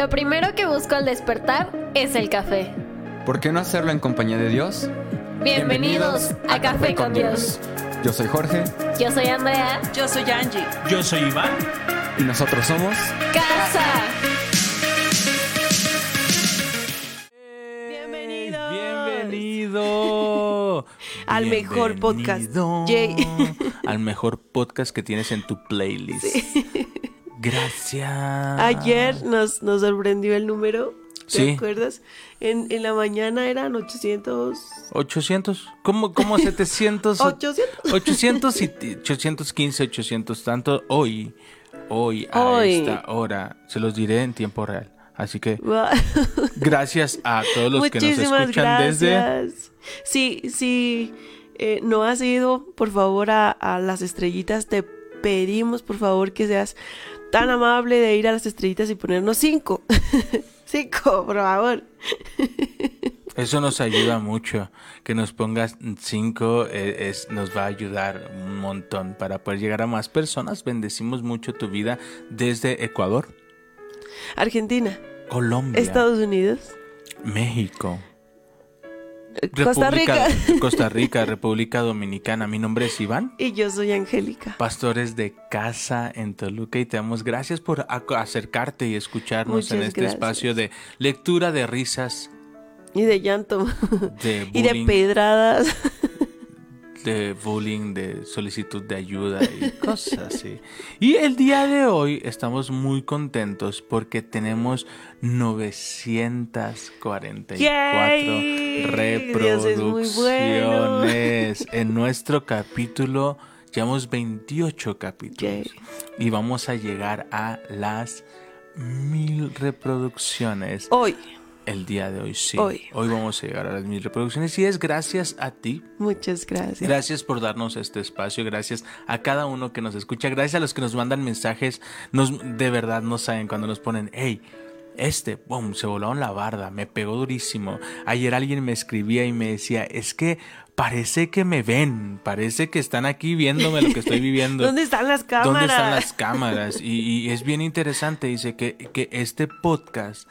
Lo primero que busco al despertar es el café. ¿Por qué no hacerlo en compañía de Dios? Bienvenidos, a Café con Dios. Yo soy Jorge Yo soy Andrea. Yo soy Angie. Yo soy Iván. y nosotros somos Casa. Bienvenidos. Bienvenido. Al mejor podcast. Bienvenido Yay. Al mejor podcast que tienes en tu playlist. Gracias. Ayer nos, nos sorprendió el número. ¿Te Sí. acuerdas? En, en la mañana eran 800. 800. ¿Cómo, cómo 700? 800. 800 y 815, 800 tanto. Hoy, hoy, a Hoy. esta hora, se los diré en tiempo real. Así que gracias a todos los que nos Muchísimas escuchan desde... gracias. Sí, sí. eh, no has ido, por favor, a, a las estrellitas. Te pedimos, por favor, que seas tan amable de ir a las estrellitas y ponernos cinco. cinco, por favor. Eso nos ayuda mucho. Que nos pongas cinco eh, es, nos va a ayudar un montón para poder llegar a más personas. Bendecimos mucho tu vida desde Ecuador, Argentina, Colombia, Estados Unidos, México, Costa Rica. República- Costa Rica, República Dominicana. Mi nombre es Iván. Y yo soy Angélica. Pastores de casa en Toluca y te damos gracias por ac- acercarte y escucharnos en este gracias. espacio de lectura de risas, Y de llanto. de y de pedradas. De bullying, de solicitud de ayuda y cosas así. Y el día de hoy estamos muy contentos porque tenemos 944 Yay. Bueno. reproducciones en nuestro capítulo. Llevamos 28 capítulos Yay. y vamos a llegar a las mil reproducciones Hoy. El día de hoy. Sí, Hoy. hoy vamos a llegar a las mil reproducciones y es gracias a ti Muchas gracias. Gracias por darnos este espacio, gracias a cada uno que nos escucha, gracias a los que nos mandan mensajes, nos de verdad no saben cuando nos ponen, hey, este, boom, se volaron la barda, me pegó durísimo. Ayer alguien me escribía y me decía, es que parece que me ven, parece que están aquí viéndome lo que estoy viviendo. ¿Dónde están las cámaras? ¿Dónde están las cámaras? Y, y es bien interesante, dice que, que este podcast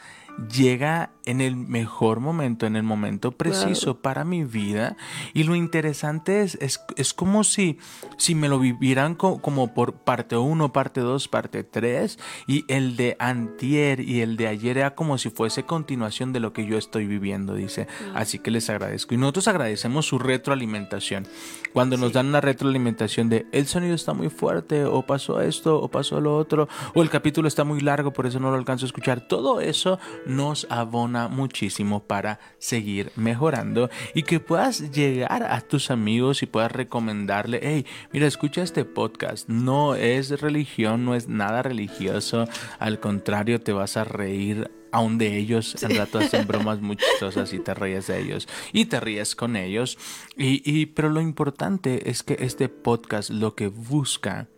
llega en el mejor momento, en el momento preciso para mi vida. Y lo interesante es, es, es como si, si me lo vivieran co- como por parte 1, parte 2, parte 3. Y el de antier y el de ayer era como si fuese continuación de lo que yo estoy viviendo, dice. Así que les agradezco. Y nosotros agradecemos su retroalimentación. Cuando nos dan una retroalimentación de el sonido está muy fuerte, o pasó esto, o pasó lo otro, o el capítulo está muy largo, por eso no lo alcanzo a escuchar. Todo eso nos abona muchísimo para seguir mejorando y que puedas llegar a tus amigos y puedas recomendarle, hey, mira, escucha este podcast. No es religión, no es nada religioso. Al contrario, te vas a reír aún de ellos, en rato hacen bromas muy chistosas y te ríes de ellos y te ríes con ellos. Y, y- pero lo importante es que este podcast lo que busca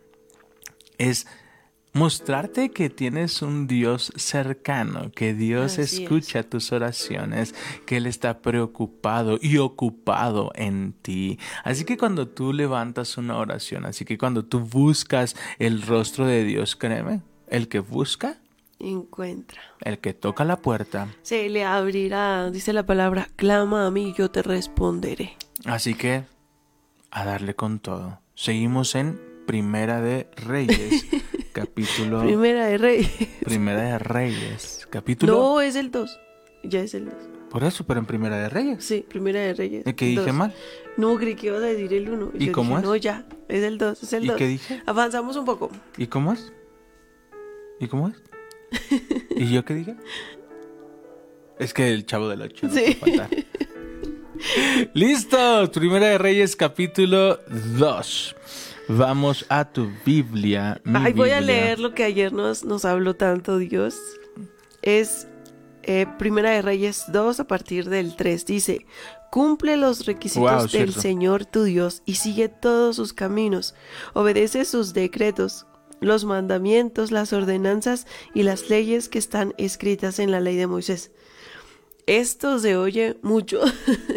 es mostrarte que tienes un Dios cercano, que Dios Así es. escucha tus oraciones, que Él está preocupado y ocupado en ti. Así que cuando tú levantas una oración, así que cuando tú buscas el rostro de Dios, créeme, el que busca, Encuentra. el que toca la puerta, Se le abrirá, dice la palabra, clama a mí, yo te responderé. Así que a darle con todo. Seguimos en Primera de Reyes, capítulo Primera de Rey. Primera de Reyes, capítulo No, es el 2. Ya es el 2. Por eso, pero en Primera de Reyes. Sí, Primera de Reyes. ¿Y que dije dos. mal? No, creí que ibas a decir el 1. ¿Y cómo es? No, ya, es el 2, es el ¿Y 2. qué dije? Avanzamos un poco. ¿Y cómo es? ¿Y cómo es? ¿Y yo qué dije? Es que el chavo del 8 no Sí. Listo, Primera de Reyes capítulo 2. Vamos a tu Biblia. mi Ay, voy a leer lo que ayer nos, nos habló tanto Dios. Es eh, Primera de Reyes 2 a partir del 3. Dice, cumple los requisitos Wow, del cierto. Señor tu Dios y sigue todos sus caminos. Obedece sus decretos, los mandamientos, las ordenanzas y las leyes que están escritas en la ley de Moisés. Esto se oye mucho,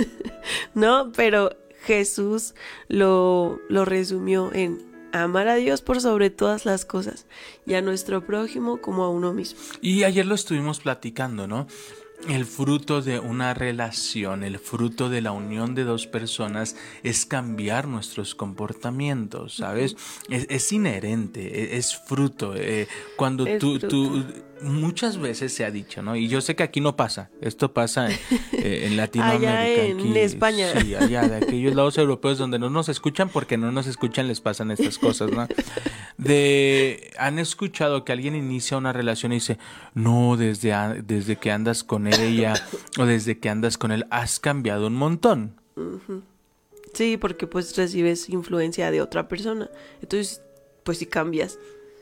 ¿no? Pero Jesús lo, lo resumió en amar a Dios por sobre todas las cosas y a nuestro prójimo como a uno mismo. Y ayer lo estuvimos platicando, ¿no? El fruto de una relación, el fruto de la unión de dos personas es cambiar nuestros comportamientos, ¿sabes? es, es, inherente, es, es fruto. Eh, cuando Es tú, fruto. tú, muchas veces se ha dicho, ¿no? Y yo sé que aquí no pasa, esto pasa en, eh, en Latinoamérica. Allá en aquí, España. Sí, allá de aquellos lados europeos donde no nos escuchan porque no nos escuchan les pasan estas cosas, ¿no? De, han escuchado que alguien inicia una relación y dice, no, desde, a- desde que andas con ella o desde que andas con él has cambiado un montón. Sí, porque pues recibes influencia de otra persona. Entonces, pues si cambias.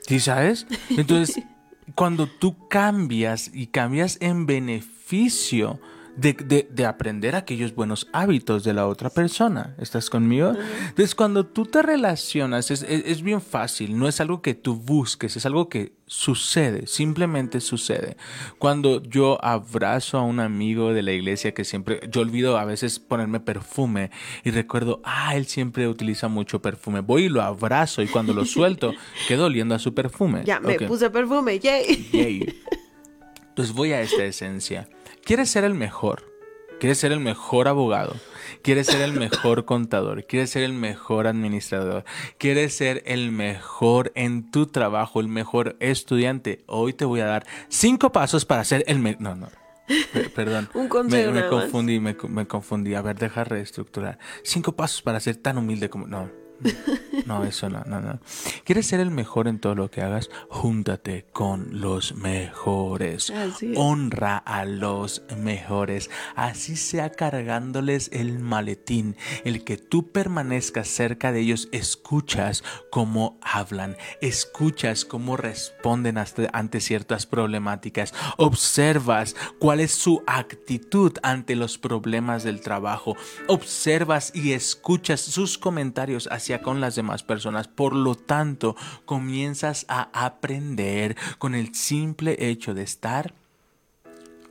¿Sí sabes? Entonces, cuando tú cambias y cambias en beneficio de, de- de aprender aquellos buenos hábitos de la otra persona, ¿estás conmigo? Entonces, cuando tú te relacionas, es, es- es bien fácil, no es algo que tú busques, es algo que sucede, simplemente sucede. Cuando yo abrazo a un amigo de la iglesia que siempre, yo olvido a veces ponerme perfume y recuerdo, ah, él siempre utiliza mucho perfume, voy y lo abrazo y cuando lo suelto, quedo oliendo a su perfume. Ya, me puse perfume, yay. Yay. Entonces voy a esta esencia. ¿Quieres ser el mejor? ¿Quieres ser el mejor abogado? ¿Quieres ser el mejor contador? ¿Quieres ser el mejor administrador? ¿Quieres ser el mejor en tu trabajo, el mejor estudiante? Hoy te voy a dar cinco pasos para ser el mejor. No, no. Per- Perdón. Un consejo Me, confundí, me, me confundí. A ver, deja reestructurar. Cinco pasos para ser tan humilde como... No. No, eso no, no, no. ¿Quieres ser el mejor en todo lo que hagas? Júntate con los mejores. Así es. Honra a los mejores. Así sea cargándoles el maletín. El que tú permanezcas cerca de ellos, escuchas cómo hablan, escuchas cómo responden ante ciertas problemáticas, observas cuál es su actitud ante los problemas del trabajo, observas y escuchas sus comentarios hacia con las demás personas. Por lo tanto, comienzas a aprender con el simple hecho de estar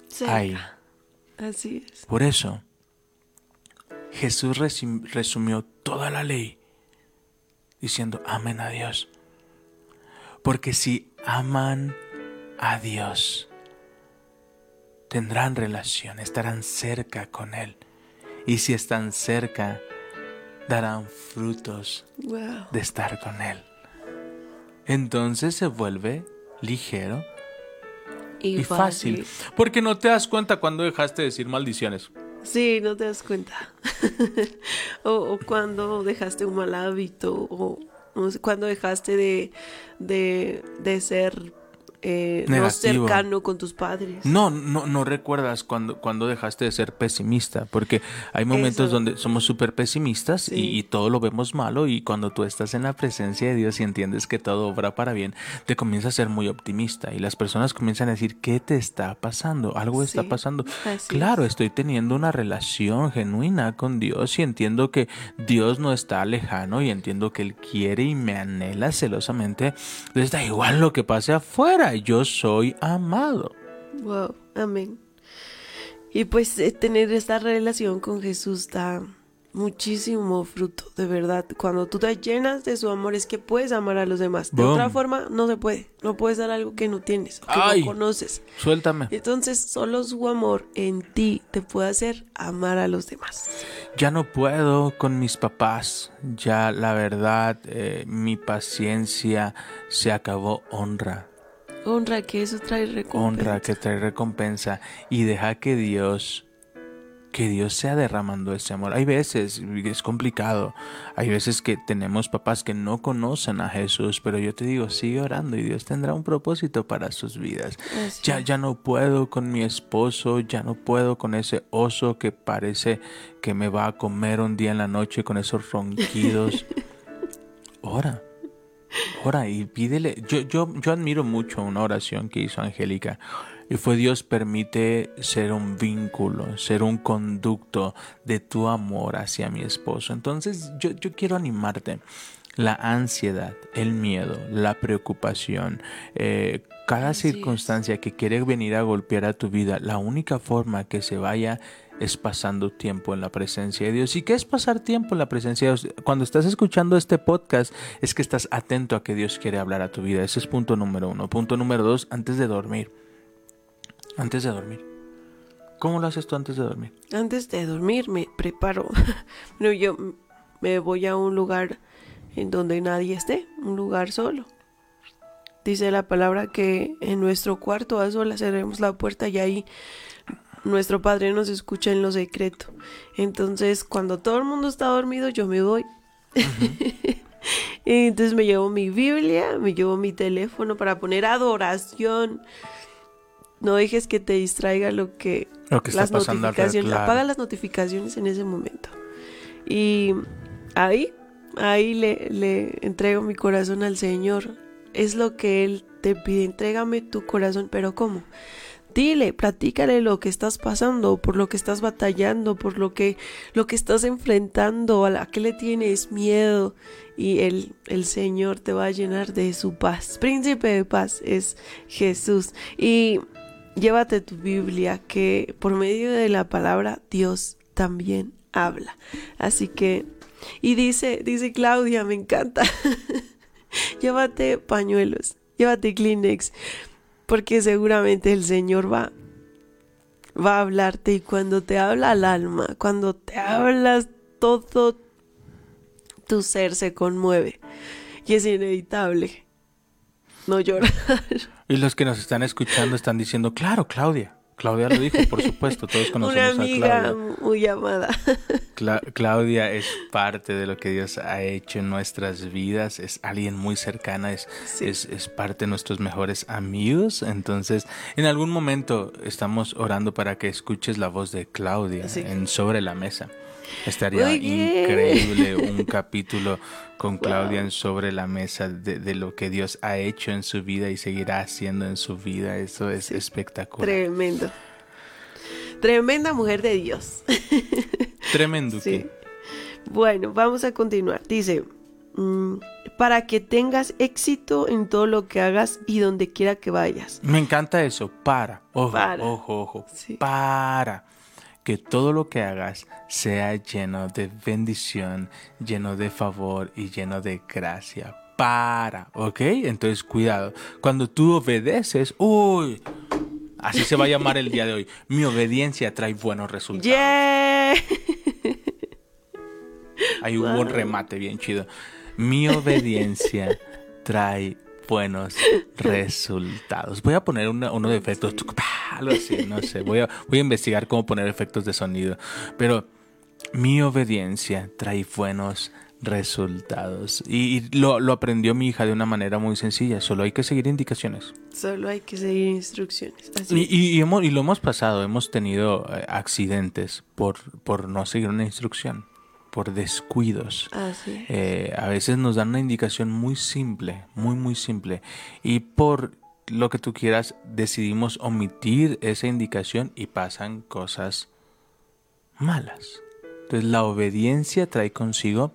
Cerca. ahí. Así es. Por eso, Jesús resumió toda la ley diciendo, amen a Dios. Porque si aman a Dios, tendrán relación, estarán cerca con Él. Y si están cerca, darán frutos Wow. de estar con Él. Entonces se vuelve ligero Y, y fácil. Porque no te das cuenta cuando dejaste de decir maldiciones. Sí, no te das cuenta. o, o cuando dejaste un mal hábito, o sé, cuando dejaste de, de, de ser eh, no cercano con tus padres. No, no, no recuerdas cuando, cuando dejaste de ser pesimista, porque hay momentos Eso. donde somos súper pesimistas Sí. y, y todo lo vemos malo y cuando tú estás en la presencia de Dios y entiendes que todo obra para bien, te comienzas a ser muy optimista y las personas comienzan a decir, ¿qué te está pasando? Algo está Sí, pasando. así Claro, estoy teniendo una relación genuina con Dios y entiendo que Dios no está lejano y entiendo que Él quiere y me anhela celosamente. Entonces da igual lo que pase afuera, yo soy amado. Wow, amén. Y pues eh, tener esta relación con Jesús da muchísimo fruto, de verdad. Cuando tú te llenas de su amor es que puedes amar a los demás. De Boom. otra forma no se puede. No puedes dar algo que no tienes, o que Ay. no conoces. Suéltame. Entonces solo su amor en ti te puede hacer amar a los demás. Ya no puedo con mis papás. Ya la verdad, eh, mi paciencia se acabó. Honra, Honra que eso trae recompensa. honra que trae recompensa y deja que Dios, que Dios sea derramando ese amor. Hay veces, es complicado, hay veces que tenemos papás que no conocen a Jesús, pero yo te digo, sigue orando y Dios tendrá un propósito para sus vidas. Así Ya, ya no puedo con mi esposo, ya no puedo con ese oso que parece que me va a comer un día en la noche con esos ronquidos. Ora, ora y pídele. Yo, yo, yo admiro mucho una oración que hizo Angélica y fue Dios permite ser un vínculo, ser un conducto de tu amor hacia mi esposo. Entonces yo, yo quiero animarte. La ansiedad, el miedo, la preocupación, eh, cada circunstancia que quiere venir a golpear a tu vida, la única forma que se vaya es pasando tiempo en la presencia de Dios. ¿Y qué es pasar tiempo en la presencia de Dios? Cuando estás escuchando este podcast es que estás atento a que Dios quiere hablar a tu vida. Ese es punto número uno. Punto número dos, antes de dormir. Antes de dormir. ¿Cómo lo haces tú antes de dormir? Antes de dormir me preparo. Bueno, yo me voy a un lugar en donde nadie esté, un lugar solo. Dice la palabra que en nuestro cuarto a solas cerremos la puerta y ahí nuestro Padre nos escucha en lo secreto. Entonces, cuando todo el mundo está dormido, yo me voy. Entonces me llevo mi Biblia, me llevo mi teléfono para poner adoración. No dejes que te distraiga lo que, Lo que está las notificaciones. claro. Apaga las notificaciones en ese momento. Y ahí, ahí le, le entrego mi corazón al Señor. Es lo que Él te pide. Entrégame tu corazón, pero ¿cómo? Dile, platícale lo que estás pasando, por lo que estás batallando, por lo que, lo que estás enfrentando, a la le tienes miedo. Y el, el Señor te va a llenar de su paz. Príncipe de paz es Jesús. Y llévate tu Biblia, que por medio de la palabra Dios también habla. Así que, y dice, dice Claudia, me encanta. llévate pañuelos, llévate Kleenex, porque seguramente el Señor va, va a hablarte y cuando te habla al alma, cuando te hablas todo tu ser se conmueve y es inevitable no llorar. Y los que nos están escuchando están diciendo, claro, Claudia. Claudia lo dijo, por supuesto, todos Una conocemos a amiga Claudia. muy amada. Cla- Claudia es parte de lo que Dios ha hecho en nuestras vidas, es alguien muy cercana, es, Sí. es, es parte de nuestros mejores amigos. Entonces, en algún momento estamos orando para que escuches la voz de Claudia Sí. en Sobre la Mesa. Estaría increíble un capítulo con Claudia en Sobre la Mesa de, de lo que Dios ha hecho en su vida y seguirá haciendo en su vida. Eso es espectacular. Tremendo. Tremenda mujer de Dios. Tremendo. Sí. Bueno, vamos a continuar. Dice, mm, para que tengas éxito en todo lo que hagas y donde quiera que vayas. Me encanta eso. Para. Ojo, Para. ojo, ojo. Sí. Para. Que todo lo que hagas sea lleno de bendición, lleno de favor y lleno de gracia. Para. ¿Ok? Entonces, cuidado. Cuando tú obedeces, uy. Así se va a llamar el día de hoy. Mi obediencia trae buenos resultados. ¡Yeah! Ahí hubo un remate bien chido. Mi obediencia trae buenos resultados. Voy a poner una- uno de efectos, algo así, no sé. Voy a, voy a investigar cómo poner efectos de sonido. Pero mi obediencia trae buenos resultados. Y, y lo, lo aprendió mi hija de una manera muy sencilla. Solo hay que seguir indicaciones. Solo hay que seguir instrucciones. Así. Y, y- y hemos- y lo hemos pasado, hemos tenido eh, accidentes por, por no seguir una instrucción, por descuidos. Así. Eh, a veces nos dan una indicación muy simple, muy, muy simple. Y por lo que tú quieras, decidimos omitir esa indicación y pasan cosas malas. Entonces la obediencia trae consigo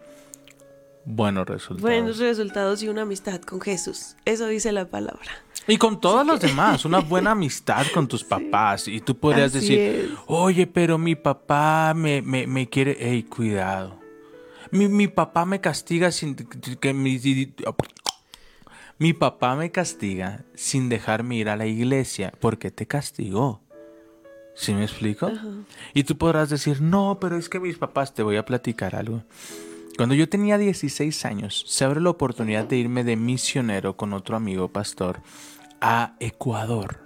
buenos resultados. Buenos resultados y una amistad con Jesús. Eso dice la palabra. Y con todos los demás, una buena amistad con tus papás. Y tú podrías Así decir, es. oye, pero mi papá me, me, me quiere... Ey, cuidado. Mi, mi papá me castiga sin que mi... Mi papá me castiga sin dejarme ir a la iglesia. ¿Por qué te castigó? ¿Sí me explico? Y tú podrás decir, no, pero es que mis papás, te voy a platicar algo. Cuando yo tenía 16 años, se abre la oportunidad de irme de misionero con otro amigo pastor a Ecuador.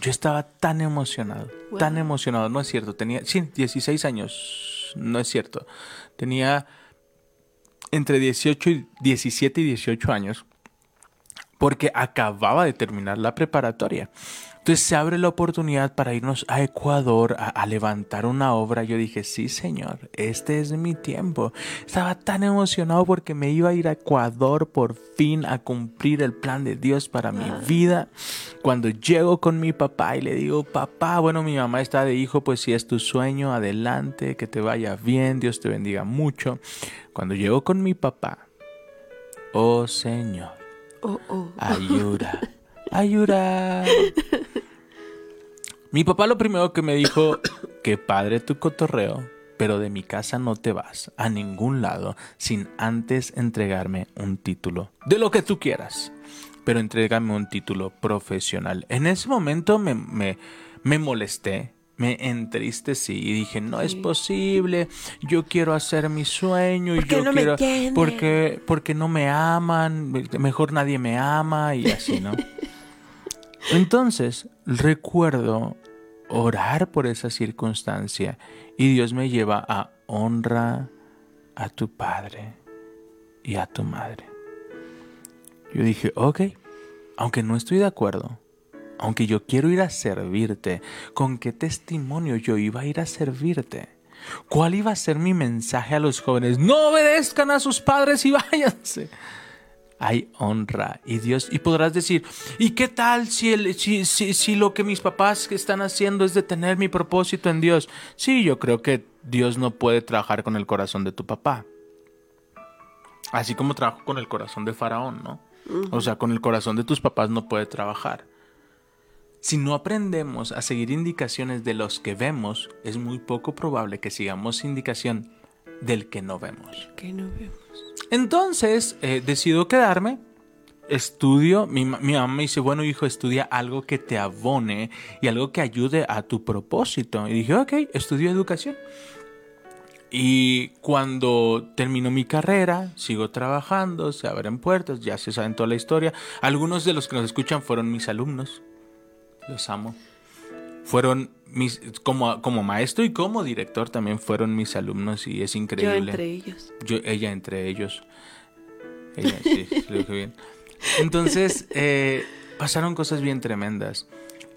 Yo estaba tan emocionado, Wow. tan emocionado, no es cierto, tenía, sí, 16 años, no es cierto, tenía entre 18 y 17 y 18 años porque acababa de terminar la preparatoria. Entonces se abre la oportunidad para irnos a Ecuador a, a levantar una obra. Yo dije, sí, señor, este es mi tiempo. Estaba tan emocionado porque me iba a ir a Ecuador por fin a cumplir el plan de Dios para mi vida. Cuando llego con mi papá y le digo, papá, bueno, mi mamá está de hijo, pues si es tu sueño, adelante, que te vaya bien, Dios te bendiga mucho. Cuando llego con mi papá, oh Señor, Oh, oh. Ayuda. Ayuda. Mi papá lo primero que me dijo, qué padre tu cotorreo, pero de mi casa no te vas a ningún lado sin antes entregarme un título, de lo que tú quieras, pero entrégame un título profesional. En ese momento me, me, me molesté, me entristecí y dije, no es posible, yo quiero hacer mi sueño y ¿Por qué yo no quiero porque porque no me aman, mejor nadie me ama y así, ¿no? Entonces, recuerdo orar por esa circunstancia y Dios me lleva a honra a tu padre y a tu madre. Yo dije, ok, aunque no estoy de acuerdo, aunque yo quiero ir a servirte, ¿con qué testimonio yo iba a ir a servirte? ¿Cuál iba a ser mi mensaje a los jóvenes? No obedezcan a sus padres y váyanse. Hay honra y Dios y podrás decir, ¿y qué tal si, el, si, si, si lo que mis papás están haciendo es detener mi propósito en Dios? Sí, yo creo que Dios no puede trabajar con el corazón de tu papá. Así como trabajó con el corazón de Faraón, ¿no? O sea, con el corazón de tus papás no puede trabajar. Si no aprendemos a seguir indicaciones de los que vemos, es muy poco probable que sigamos indicación del que no vemos. Que no vemos. Entonces, eh, decido quedarme, estudio, mi, mi mamá me dice, bueno hijo, estudia algo que te abone y algo que ayude a tu propósito. Y dije, ok, estudio educación. Y cuando termino mi carrera, sigo trabajando, se abren puertas, ya se saben toda la historia. Algunos de los que nos escuchan fueron mis alumnos. Los amo. Fueron mis, como, como maestro y como director también fueron mis alumnos y es Yo increíble. entre ellos. Yo, ella entre ellos. Ella, sí, lo dije bien. Entonces, eh, pasaron cosas bien tremendas.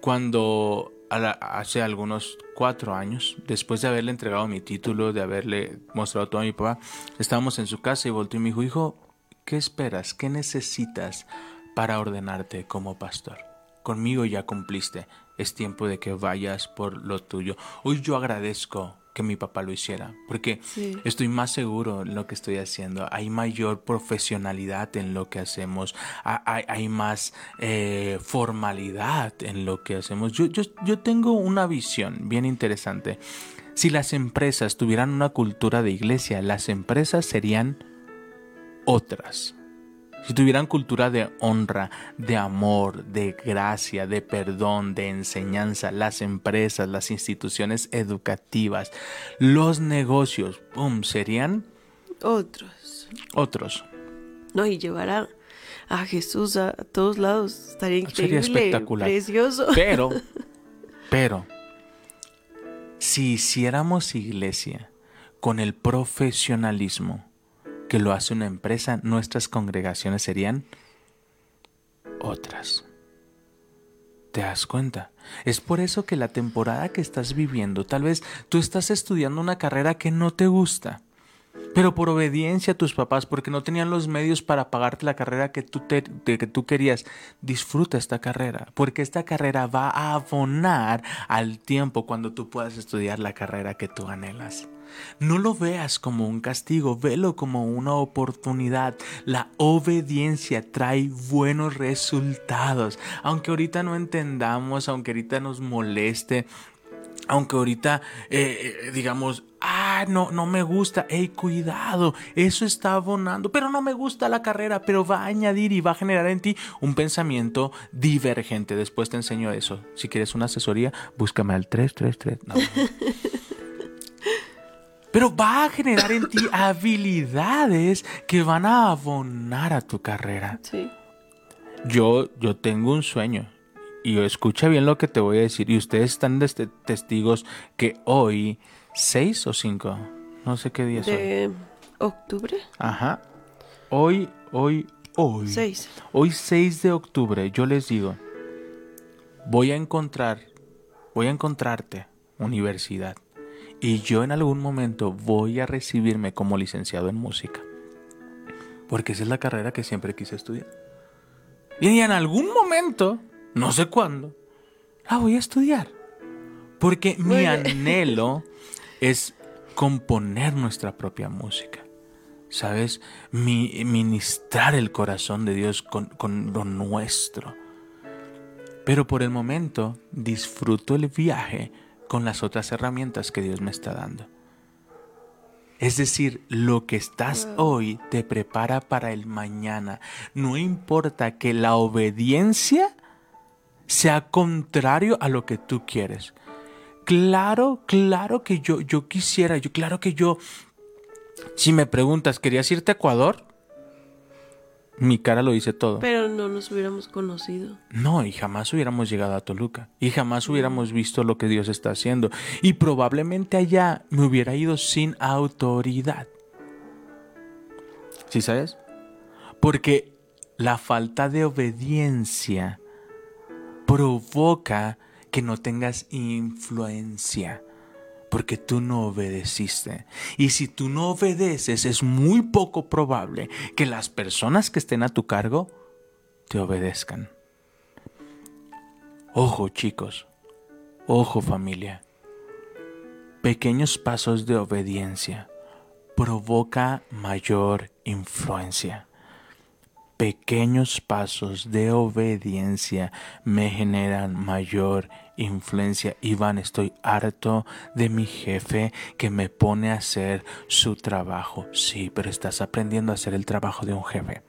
Cuando a la- hace algunos cuatro años, después de haberle entregado mi título, de haberle mostrado todo a mi papá, estábamos en su casa y volteó y me dijo, hijo, ¿qué esperas? ¿Qué necesitas para ordenarte como pastor? Conmigo ya cumpliste. Es tiempo de que vayas por lo tuyo. Hoy yo agradezco que mi papá lo hiciera, porque Sí. Estoy más seguro en lo que estoy haciendo. Hay mayor profesionalidad en lo que hacemos. Ha- Hay, hay más eh, formalidad en lo que hacemos. Yo, yo, yo tengo una visión bien interesante. Si las empresas tuvieran una cultura de iglesia, las empresas serían otras. Si tuvieran cultura de honra, de amor, de gracia, de perdón, de enseñanza, las empresas, las instituciones educativas, los negocios, ¡pum!, serían Otros. otros. No, y llevar a, Jesús a, todos lados. Estaría Sería increíble. espectacular. Precioso. Pero, pero, si hiciéramos iglesia con el profesionalismo que lo hace una empresa, nuestras congregaciones serían otras. ¿Te das cuenta? Es por eso que la temporada que estás viviendo, tal vez tú estás estudiando una carrera que no te gusta, pero por obediencia a tus papás, porque no tenían los medios para pagarte la carrera que tú, te- que tú querías, disfruta esta carrera, porque esta carrera va a abonar al tiempo cuando tú puedas estudiar la carrera que tú anhelas. No lo veas como un castigo, velo como una oportunidad. La obediencia trae buenos resultados. Aunque ahorita no entendamos, aunque ahorita nos moleste, aunque ahorita eh, eh, digamos, ah, no, no me gusta, hey, cuidado, eso está abonando, pero no me gusta la carrera, pero va a añadir y va a generar en ti un pensamiento divergente. Después te enseño eso. Si quieres una asesoría, búscame al 333. No. Pero va a generar en ti habilidades que van a abonar a tu carrera. Sí. Yo, yo tengo un sueño. Y escucha bien lo que te voy a decir. Y ustedes están de este- testigos que hoy, seis o cinco, no sé qué día es hoy. De octubre. Ajá. Hoy, hoy, hoy. Seis. Hoy 6 de octubre, yo les digo, voy a encontrar, voy a encontrarte universidad. Y yo en algún momento voy a recibirme como licenciado en música. Porque esa es la carrera que siempre quise estudiar. Y en algún momento, no sé cuándo, la voy a estudiar. Porque mi bien. anhelo es componer nuestra propia música. ¿Sabes? Mi- ministrar el corazón de Dios con, con lo nuestro. Pero por el momento disfruto el viaje con las otras herramientas que Dios me está dando. Es decir, lo que estás hoy te prepara para el mañana. No importa que la obediencia sea contrario a lo que tú quieres. Claro, claro que yo, yo quisiera, yo, claro que yo, si me preguntas, ¿querías irte a Ecuador? Mi cara lo dice todo. Pero no nos hubiéramos conocido. No, y jamás hubiéramos llegado a Toluca. Y jamás hubiéramos visto lo que Dios está haciendo. Y probablemente allá me hubiera ido sin autoridad. ¿Sí sabes? Porque la falta de obediencia provoca que no tengas influencia porque tú no obedeciste. Y si tú no obedeces, es muy poco probable que las personas que estén a tu cargo te obedezcan. Ojo chicos, ojo familia. Pequeños pasos de obediencia provoca mayor influencia. Pequeños pasos de obediencia me generan mayor influencia. Iván, estoy harto de mi jefe que me pone a hacer su trabajo. Sí, pero estás aprendiendo a hacer el trabajo de un jefe.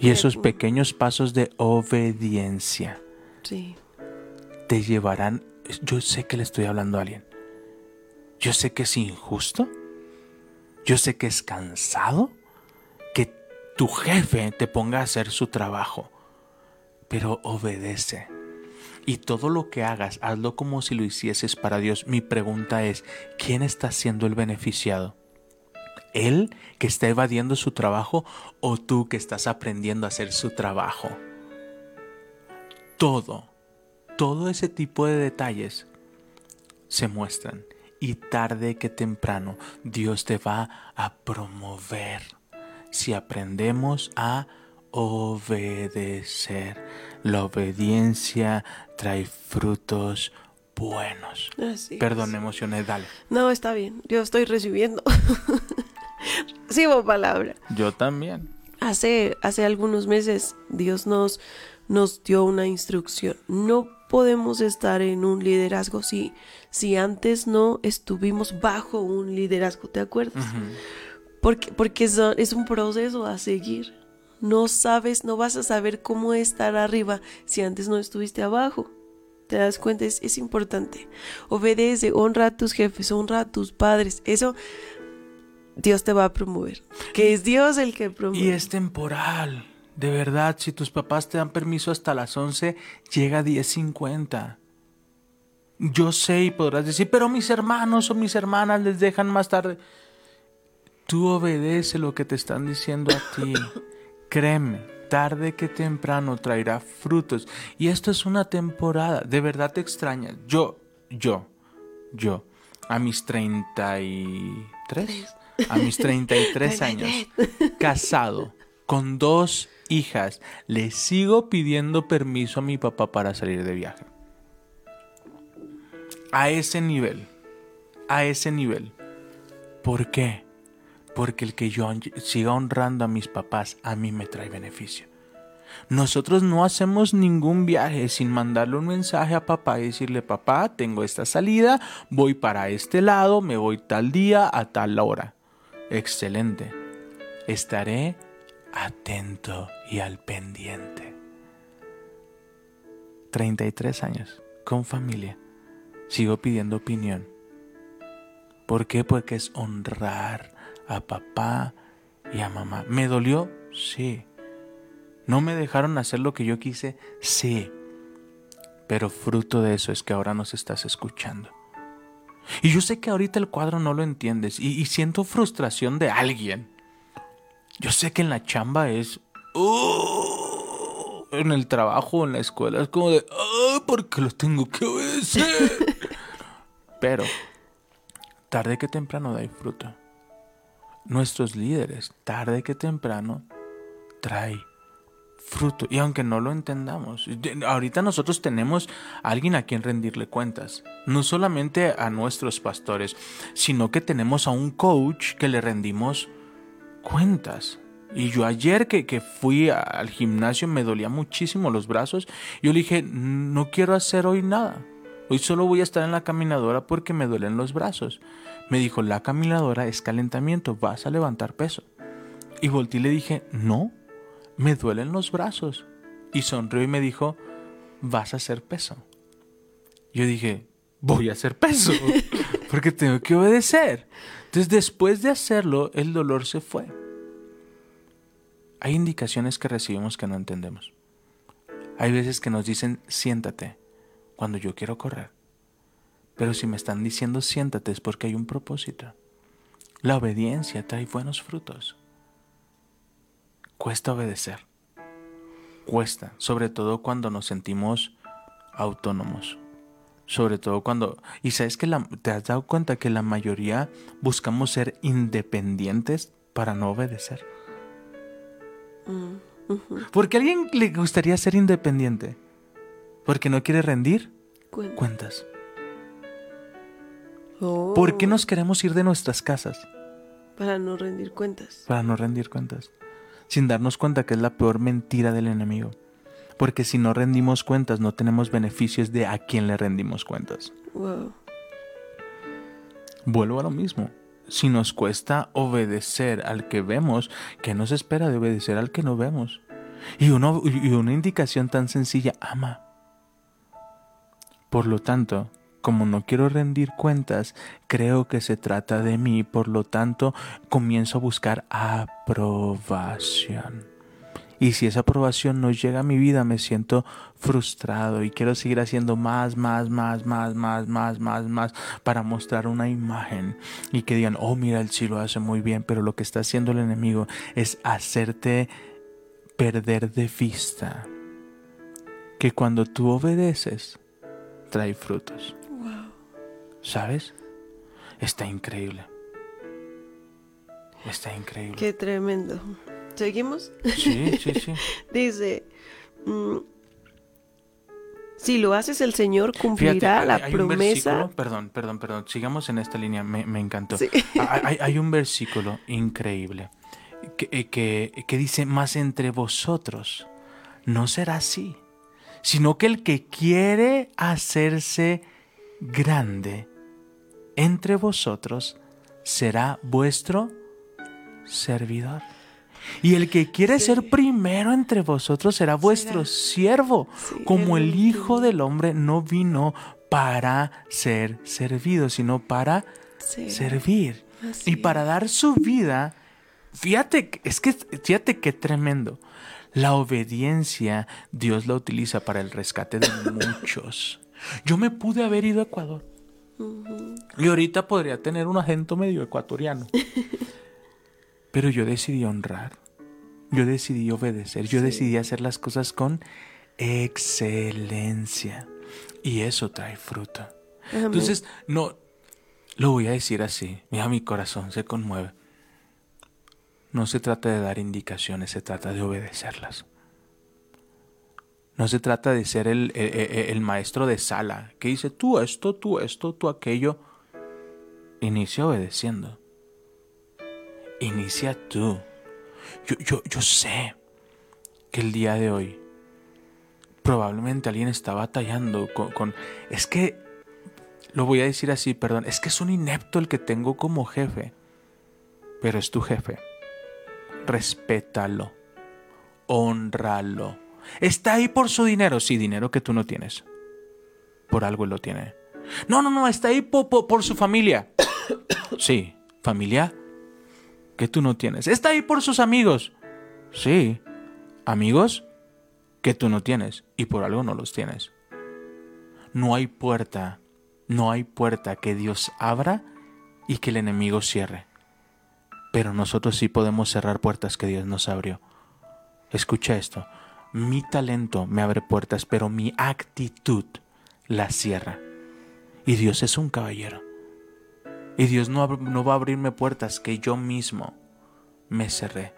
Y esos pequeños pasos de obediencia Sí. te llevarán... Yo sé que le estoy hablando a alguien. Yo sé que es injusto. Yo sé que es cansado tu jefe te ponga a hacer su trabajo. Pero obedece. Y todo lo que hagas, hazlo como si lo hicieses para Dios. Mi pregunta es, ¿quién está siendo el beneficiado? ¿Él que está evadiendo su trabajo o tú que estás aprendiendo a hacer su trabajo? Todo, todo ese tipo de detalles se muestran y tarde que temprano Dios te va a promover si aprendemos a obedecer. La obediencia trae frutos buenos. Así. Perdón, me emocioné, dale. No, está bien. Yo estoy recibiendo. Recibo palabra. Yo también. Hace, hace algunos meses Dios nos, nos dio una instrucción. No podemos estar en un liderazgo si, si antes no estuvimos bajo un liderazgo, ¿te acuerdas? Porque, porque es, un proceso a seguir. No sabes, no vas a saber cómo estar arriba si antes no estuviste abajo. ¿Te das cuenta? Es, es importante. Obedece, honra a tus jefes, honra a tus padres. Eso Dios te va a promover. Que es Dios el que promueve. Y es temporal. De verdad, si tus papás te dan permiso hasta las 11, llega a 10.50. Yo sé y podrás decir, pero mis hermanos o mis hermanas les dejan más tarde. Tú obedece lo que te están diciendo a ti. Créeme, tarde que temprano traerá frutos. Y esto es una temporada. De verdad te extrañas. Yo, yo, yo, a mis 33, a mis 33 años, casado, con dos hijas, le sigo pidiendo permiso a mi papá para salir de viaje. A ese nivel, a ese nivel. ¿Por qué? Porque el que yo siga honrando a mis papás a mí me trae beneficio. Nosotros no hacemos ningún viaje sin mandarle un mensaje a papá y decirle, papá, tengo esta salida, voy para este lado, me voy tal día a tal hora. Excelente. Estaré atento y al pendiente. 33 años, con familia. Sigo pidiendo opinión. ¿Por qué? Porque es honrar a papá y a mamá. ¿Me dolió? Sí. ¿No me dejaron hacer lo que yo quise? Sí. Pero fruto de eso es que ahora nos estás escuchando. Y yo sé que ahorita el cuadro no lo entiendes y, y siento frustración de alguien. Yo sé que en la chamba es... "Oh", en el trabajo, en la escuela, es como de... "Ah, ¿Por qué los tengo que obedecer? Pero tarde que temprano da fruto. Nuestros líderes, tarde que temprano, trae fruto. Y aunque no lo entendamos, ahorita nosotros tenemos a alguien a quien rendirle cuentas. No solamente a nuestros pastores, sino que tenemos a un coach que le rendimos cuentas. Y yo ayer que, que fui al gimnasio me dolía muchísimo los brazos. Yo le dije, no quiero hacer hoy nada. Hoy solo voy a estar en la caminadora porque me duelen los brazos. Me dijo, la caminadora es calentamiento, vas a levantar peso. Y volteé y le dije, no, me duelen los brazos. Y sonrió y me dijo, vas a hacer peso. Yo dije, voy a hacer peso, porque tengo que obedecer. Entonces después de hacerlo, el dolor se fue. Hay indicaciones que recibimos que no entendemos. Hay veces que nos dicen, siéntate, cuando yo quiero correr. Pero si me están diciendo siéntate es porque hay un propósito. La obediencia trae buenos frutos. Cuesta obedecer. Cuesta, sobre todo cuando nos sentimos autónomos. Sobre todo cuando... Y sabes que la, te has dado cuenta que la mayoría buscamos ser independientes para no obedecer. ¿Por qué a alguien le gustaría ser independiente? ¿Porque no quiere rendir Cuenta. cuentas? Oh, ¿Por qué nos queremos ir de nuestras casas? Para no rendir cuentas. Para no rendir cuentas. Sin darnos cuenta que es la peor mentira del enemigo. Porque si no rendimos cuentas, no tenemos beneficios de a quién le rendimos cuentas. Wow. Vuelvo a lo mismo. Si nos cuesta obedecer al que vemos, ¿qué nos espera de obedecer al que no vemos? Y, uno, y una indicación tan sencilla, ama. Por lo tanto, como no quiero rendir cuentas, creo que se trata de mí, por lo tanto, comienzo a buscar aprobación. Y si esa aprobación no llega a mi vida, me siento frustrado y quiero seguir haciendo más, más, más, más, más, más, más, más para mostrar una imagen y que digan, oh, mira, él sí lo hace muy bien, pero lo que está haciendo el enemigo es hacerte perder de vista que cuando tú obedeces, trae frutos. ¿Sabes? Está increíble. Está increíble. Qué tremendo. ¿Seguimos? Sí, sí, sí. Dice, mm, si lo haces el Señor Fíjate, cumplirá hay- la hay un promesa. versículo- perdón, perdón, perdón. Sigamos en esta línea, me, me encantó. Sí. Hay, hay- hay un versículo increíble que, eh, que, que dice, más entre vosotros no será así, sino que el que quiere hacerse grande entre vosotros será vuestro servidor. Y el que quiere ser primero entre vosotros será vuestro siervo, Sí, como el Hijo del Hombre no vino para ser servido, sino para Sí. servir Así y para dar su vida. Fíjate, es que fíjate qué tremendo. La obediencia Dios la utiliza para el rescate de muchos. Yo me pude haber ido a Ecuador. Y ahorita podría tener un acento medio ecuatoriano. Pero yo decidí honrar. Yo decidí obedecer. Yo decidí hacer las cosas con excelencia. Y eso trae fruto. Entonces, no, lo voy a decir así. Mira, mi corazón se conmueve. No se trata de dar indicaciones, se trata de obedecerlas. No se trata de ser el, el- el- el maestro de sala que dice tú esto, tú esto, tú aquello. Inicia obedeciendo. Inicia tú. Yo, yo, yo sé que el día de hoy probablemente alguien está batallando con, con- Es que lo voy a decir así, perdón. Es que es un inepto el que tengo como jefe. Pero es tu jefe. Respétalo. Honralo. Está ahí por su dinero. Sí, dinero que tú no tienes. Por algo él lo tiene. No, no, no. Está ahí po- po- por su familia. Sí, familia que tú no tienes. Está ahí por sus amigos. Sí, amigos que tú no tienes. Y por algo no los tienes. No hay puerta, no hay puerta que Dios abra y que el enemigo cierre. Pero nosotros sí podemos cerrar puertas que Dios nos abrió. Escucha esto. Mi talento me abre puertas, pero mi actitud las cierra. Y Dios es un caballero. Y Dios no, no va a abrirme puertas que yo mismo me cerré.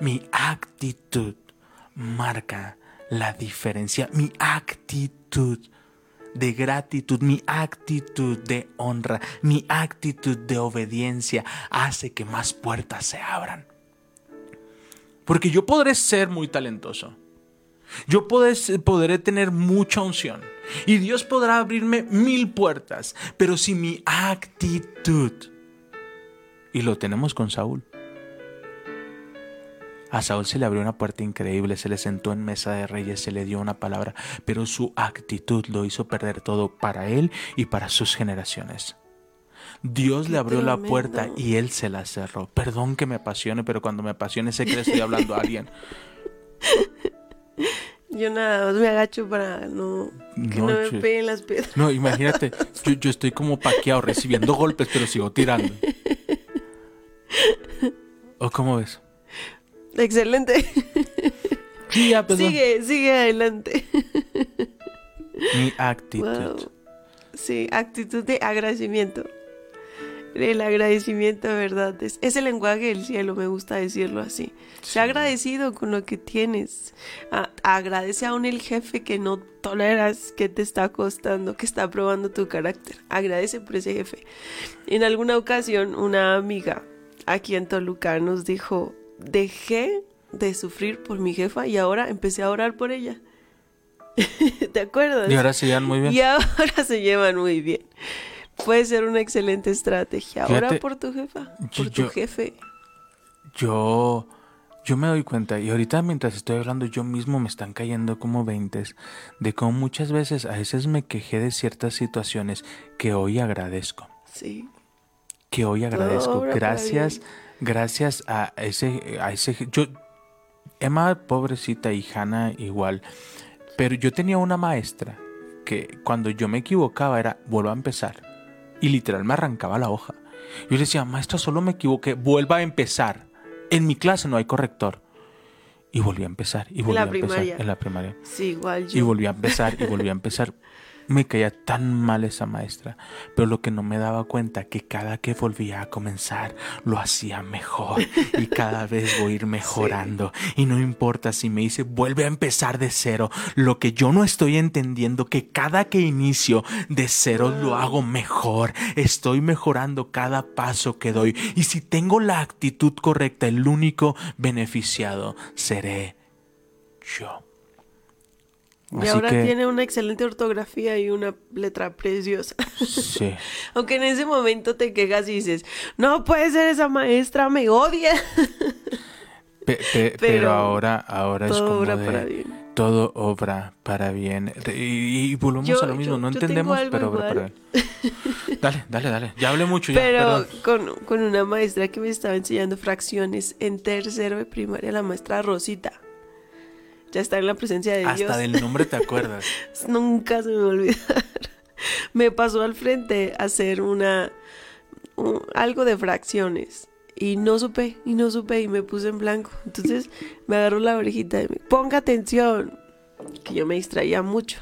Mi actitud marca la diferencia. Mi actitud de gratitud, mi actitud de honra, mi actitud de obediencia hace que más puertas se abran. Porque yo podré ser muy talentoso. Yo podré, podré tener mucha unción. Y Dios podrá abrirme mil puertas, pero si mi actitud, y lo tenemos con Saúl, a Saúl se le abrió una puerta increíble, se le sentó en mesa de reyes, se le dio una palabra, pero su actitud lo hizo perder todo para él y para sus generaciones. Dios Qué le abrió la puerta y él se la cerró. Perdón que me apasione, pero cuando me apasione sé que le estoy hablando a alguien. Yo nada más me agacho para no, que no, No, me peguen las piedras. No, imagínate, yo, yo estoy como paqueado recibiendo golpes, pero sigo tirando. ¿O cómo ves? Excelente. Sí, ya. Sigue, sigue adelante. Mi actitud. Wow. Sí, actitud de agradecimiento. El agradecimiento, de verdad, es, es el lenguaje del cielo, me gusta decirlo así. Sea agradecido con lo que tienes. A- agradece aún el jefe que no toleras, que te está costando, que está probando tu carácter. Agradece por ese jefe. En alguna ocasión, una amiga aquí en Toluca nos dijo, dejé de sufrir por mi jefa y ahora empecé a orar por ella. ¿Te acuerdas? Y ahora se llevan muy bien. Y ahora se llevan muy bien. Puede ser una excelente estrategia. Ahora por tu jefa, yo- por tu yo- jefe. Yo, yo me doy cuenta, y ahorita mientras estoy hablando, yo mismo me están cayendo como veintes, de cómo muchas veces, a veces me quejé de ciertas situaciones que hoy agradezco. Sí. que hoy agradezco. para Gracias, a ese, a ese, yo, Emma, pobrecita, y Hannah igual. Pero yo tenía una maestra que cuando yo me equivocaba era, vuelvo a empezar. Y literal me arrancaba la hoja. Yo le decía, maestra, solo me equivoqué, vuelva a empezar. En mi clase no hay corrector. Y volví a empezar, y volví la a empezar primaria. en la primaria. Sí, igual Y yo. volví a empezar y volví a empezar. Me caía tan mal esa maestra, pero lo que no me daba cuenta que cada que volvía a comenzar lo hacía mejor y cada vez voy a ir mejorando. Y no importa si me dice vuelve a empezar de cero, lo que yo no estoy entendiendo que cada que inicio de cero lo hago mejor, estoy mejorando cada paso que doy. Y si tengo la actitud correcta el único beneficiado seré yo. Y Así ahora que- tiene una excelente ortografía y una letra preciosa. Sí. Aunque en ese momento te quejas y dices, no puede ser esa maestra, me odia. Pe- pe- pero, Pero ahora, ahora es todo como obra de para bien. todo obra para bien. Y, y volvemos Yo- a lo mismo, yo- no yo entendemos, pero obra para bien. Dale, dale, dale. Ya hablé mucho ya. Pero con, con una maestra que me estaba enseñando fracciones en tercero de primaria, la maestra Rosita. Ya está en la presencia de Dios. Hasta del nombre te acuerdas. Nunca se me va a olvidar. Me pasó al frente a hacer una un- algo de fracciones y no supe y no supe y me puse en blanco. Entonces me agarró la orejita y me ponga atención, que yo me distraía mucho.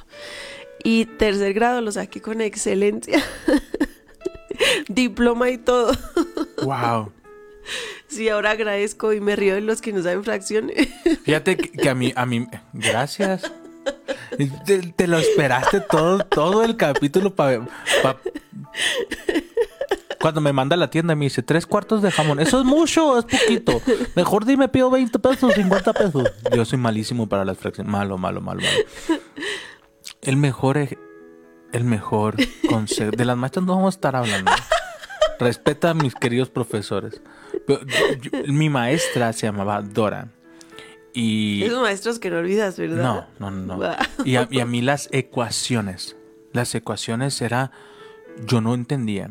Y tercer grado lo saqué con excelencia. Diploma y todo. wow. Sí, ahora agradezco y me río de los que no saben fracciones. Fíjate que, a mí, a mí, gracias. Te, lo esperaste todo, todo el capítulo para... Cuando me manda a la tienda me dice, tres cuartos de jamón. Eso es mucho, es poquito. Mejor dime, pido 20 pesos, 50 pesos. Yo soy malísimo para las fracciones. Malo, malo, malo, malo. El mejor, ej- el mejor consejo. De las maestras no vamos a estar hablando. Respeta a mis queridos profesores. Mi maestra se llamaba Dora. Y... Esos maestros que no olvidas, ¿verdad? no, no. no. Y a, y a mí las ecuaciones, las ecuaciones era, yo no entendía.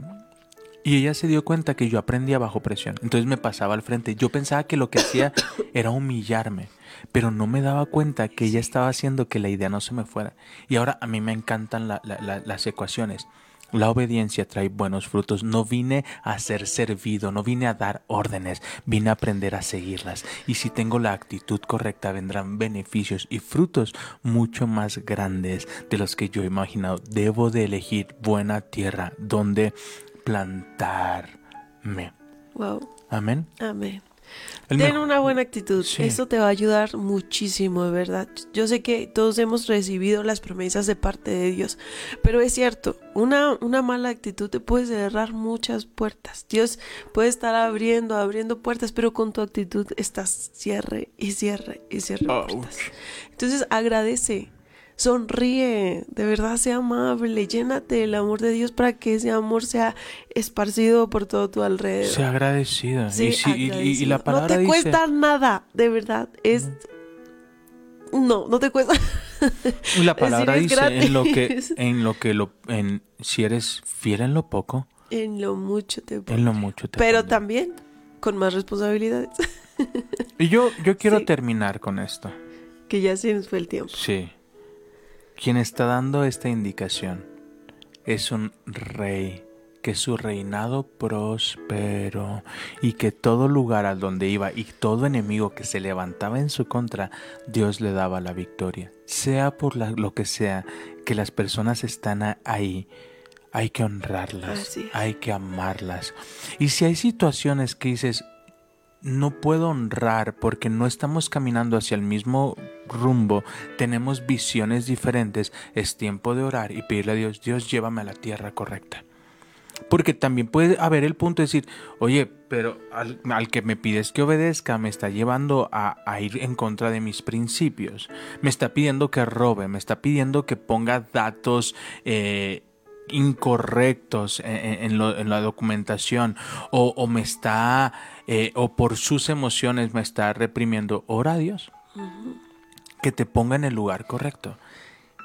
Y ella se dio cuenta que yo aprendía bajo presión. Entonces me pasaba al frente. Yo pensaba que lo que hacía era humillarme, pero no me daba cuenta que ella estaba haciendo que la idea no se me fuera. Y ahora a mí me encantan la- la- la- las ecuaciones. La obediencia trae buenos frutos. No vine a ser servido, no vine a dar órdenes, vine a aprender a seguirlas. Y si tengo la actitud correcta, vendrán beneficios y frutos mucho más grandes de los que yo he imaginado. Debo de elegir buena tierra donde plantarme. Wow. Amén. Amén. El Ten una buena actitud. Sí. Eso te va a ayudar muchísimo, de verdad. Yo sé que todos hemos recibido las promesas de parte de Dios, pero es cierto, una, una mala actitud te puede cerrar muchas puertas. Dios puede estar abriendo, abriendo puertas, pero con tu actitud estás cierre y cierre y cierre puertas. Entonces agradece. Sonríe, de verdad sea amable, llénate del amor de Dios para que ese amor sea esparcido por todo tu alrededor. Sea agradecida. Sí, y, si- y- y- y agradecido. la palabra no te dice, cuesta nada, de verdad. Es. No, no te cuesta. y la palabra dice en lo que, en lo que lo, en, si eres fiel en lo poco, En lo mucho te pongo. en lo mucho te Pero pondré. también con más responsabilidades. Y yo, yo quiero Sí. terminar con esto. que ya se nos fue el tiempo. Sí. Quien está dando esta indicación es un rey, que su reinado prosperó y que todo lugar al donde iba y todo enemigo que se levantaba en su contra, Dios le daba la victoria. Sea por la- lo que sea, que las personas están ahí. Hay que honrarlas, hay que amarlas. Y si hay situaciones que dices, no puedo honrar porque no estamos caminando hacia el mismo rumbo, tenemos visiones diferentes, es tiempo de orar y pedirle a Dios, Dios llévame a la tierra correcta. Porque también puede haber el punto de decir, oye, pero al, que me pides que obedezca me está llevando a, a ir en contra de mis principios. Me está pidiendo que robe, me está pidiendo que ponga datos eh, incorrectos en, en- en lo- en la documentación o, o me está, eh, o por sus emociones me está reprimiendo. Ora a Dios que te ponga en el lugar correcto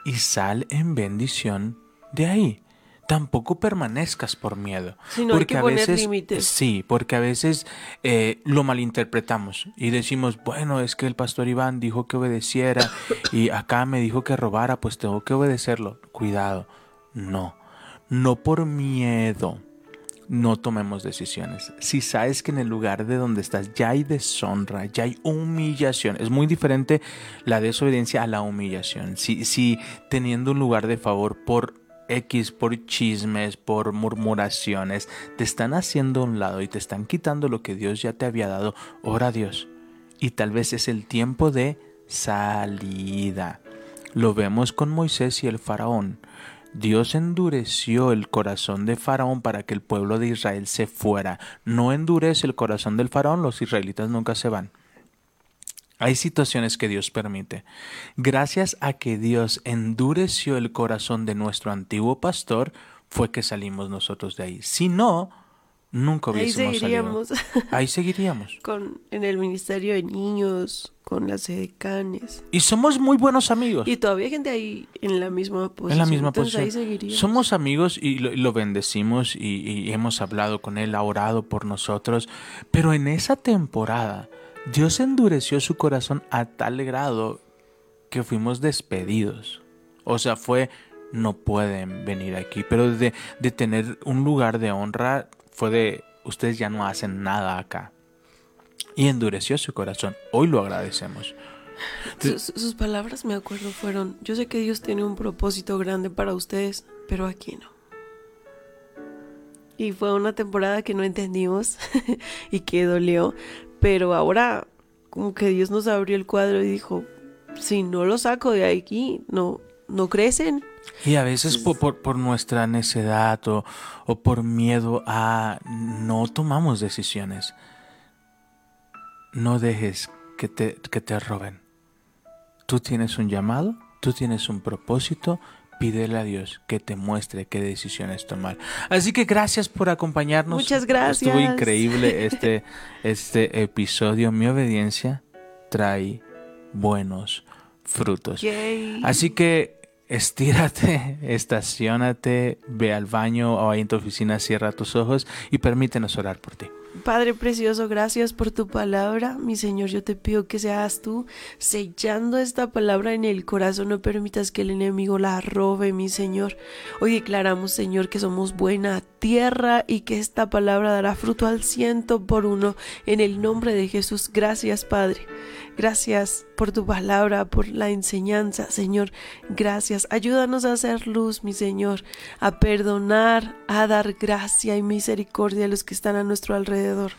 y sal en bendición de ahí. Tampoco permanezcas por miedo. Sí, no, hay que a veces, límites. sí, porque a veces eh, lo malinterpretamos y decimos, bueno, es que el pastor Iván dijo que obedeciera y acá me dijo que robara, pues tengo que obedecerlo. Cuidado, no, no por miedo, no tomemos decisiones. Si sabes que en el lugar de donde estás ya hay deshonra, ya hay humillación, es muy diferente la desobediencia a la humillación. Si, si teniendo un lugar de favor por X, por chismes, por murmuraciones, te están haciendo a un lado y te están quitando lo que Dios ya te había dado, ora a Dios. Y tal vez es el tiempo de salida. Lo vemos con Moisés y el faraón. Dios endureció el corazón de Faraón para que el pueblo de Israel se fuera. No endurece el corazón del Faraón, los israelitas nunca se van. Hay situaciones que Dios permite. Gracias a que Dios endureció el corazón de nuestro antiguo pastor, fue que salimos nosotros de ahí. Si no, nunca Ahí hubiésemos seguiríamos salido. Ahí seguiríamos. con, en el Ministerio de Niños, con las edecanes. Y somos muy buenos amigos. Y todavía hay gente ahí en la misma posición. en la misma Entonces, posición. ahí seguiríamos. Somos amigos y lo, y lo bendecimos y, y hemos hablado con él, ha orado por nosotros. Pero en esa temporada, Dios endureció su corazón a tal grado que fuimos despedidos. O sea, fue, no pueden venir aquí. Pero de, de tener un lugar de honra, fue de, ustedes ya no hacen nada acá. Y endureció su corazón. Hoy lo agradecemos. Sus, palabras, me acuerdo, fueron, yo sé que Dios tiene un propósito grande para ustedes, pero aquí no. Y fue una temporada que no entendimos y que dolió, pero ahora como que Dios nos abrió el cuadro y dijo, si no lo saco de aquí, no, no crecen. Y a veces por, por- por nuestra necedad o, o por miedo a no tomamos decisiones. No dejes que te, que te roben. Tú tienes un llamado, tú tienes un propósito, pídele a Dios que te muestre qué decisiones tomar. Así que gracias por acompañarnos. Muchas gracias. Estuvo increíble este, este episodio. Mi obediencia trae buenos frutos. Yay. Así que estírate, estacionate, ve al baño o ahí en tu oficina, cierra tus ojos y permítenos orar por ti. Padre precioso, gracias por tu palabra. Mi Señor, yo te pido que seas tú sellando esta palabra en el corazón. No permitas que el enemigo la robe, mi Señor. Hoy declaramos, Señor, que somos buena tierra y que esta palabra dará fruto al ciento por uno. En el nombre de Jesús, gracias, Padre. Gracias por tu palabra, por la enseñanza, Señor. Gracias. Ayúdanos a hacer luz, mi Señor, a perdonar, a dar gracia y misericordia a los que están a nuestro alrededor.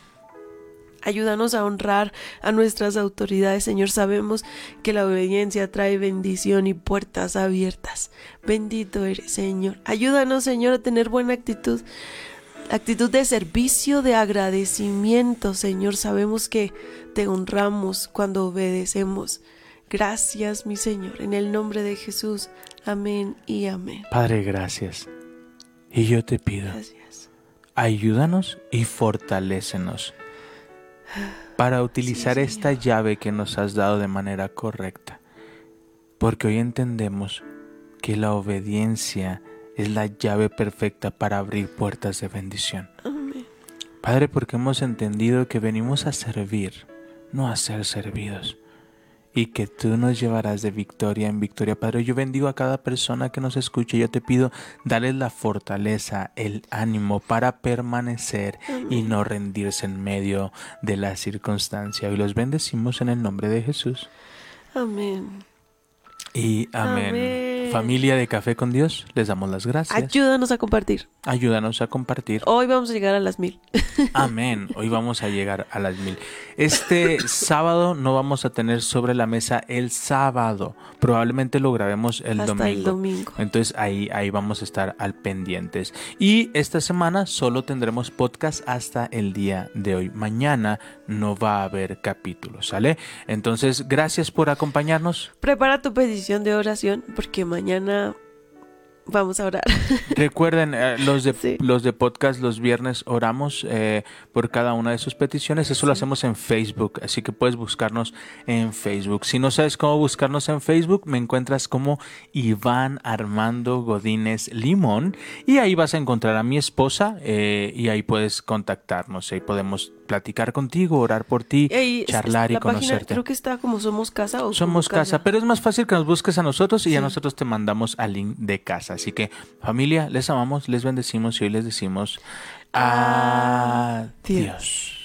Ayúdanos a honrar a nuestras autoridades, Señor. Sabemos que la obediencia trae bendición y puertas abiertas. Bendito eres, Señor. Ayúdanos, Señor, a tener buena actitud. Actitud de servicio, de agradecimiento, Señor. Sabemos que te honramos cuando obedecemos, Gracias, mi Señor, en el nombre de Jesús. Amén y amén. Padre, gracias. Y yo te pido, Gracias. ayúdanos y fortalécenos para utilizar esta llave que nos has dado de manera correcta. Porque hoy entendemos que la obediencia es la llave perfecta para abrir puertas de bendición. Amén. Padre, porque hemos entendido que venimos a servir, no a ser servidos. Y que tú nos llevarás de victoria en victoria. Padre, yo bendigo a cada persona que nos escuche. Yo te pido, darles la fortaleza, el ánimo para permanecer y no rendirse en medio de la circunstancia. Y los bendecimos en el nombre de Jesús. Amén. Y amén. Amén. Familia de Café con Dios, les damos las gracias. Ayúdanos a compartir. Ayúdanos a compartir. Hoy vamos a llegar a las mil. Amén. Hoy vamos a llegar a las mil. Este sábado no vamos a tener sobre la mesa el sábado. Probablemente lo grabemos el Hasta domingo. el domingo. Entonces ahí, ahí vamos a estar al pendientes. Y esta semana solo tendremos podcast hasta el día de hoy. Mañana no va a haber capítulo, ¿sale? Entonces, gracias por acompañarnos. Prepara tu petición de oración porque mañana vamos a orar. Recuerden, eh, los, de, Sí. los de podcast los viernes oramos eh, por cada una de sus peticiones. Eso lo hacemos en Facebook, así que puedes buscarnos en Facebook. Si no sabes cómo buscarnos en Facebook, me encuentras como Iván Armando Godínez Limón y ahí vas a encontrar a mi esposa eh, y ahí puedes contactarnos. Ahí podemos platicar contigo, orar por ti, charlar y página conocerte. creo que está como Somos Casa o Somos casa, pero es más fácil que nos busques a nosotros y a nosotros te mandamos al link de casa. Así que familia, les amamos, les bendecimos y hoy les decimos adiós. adiós.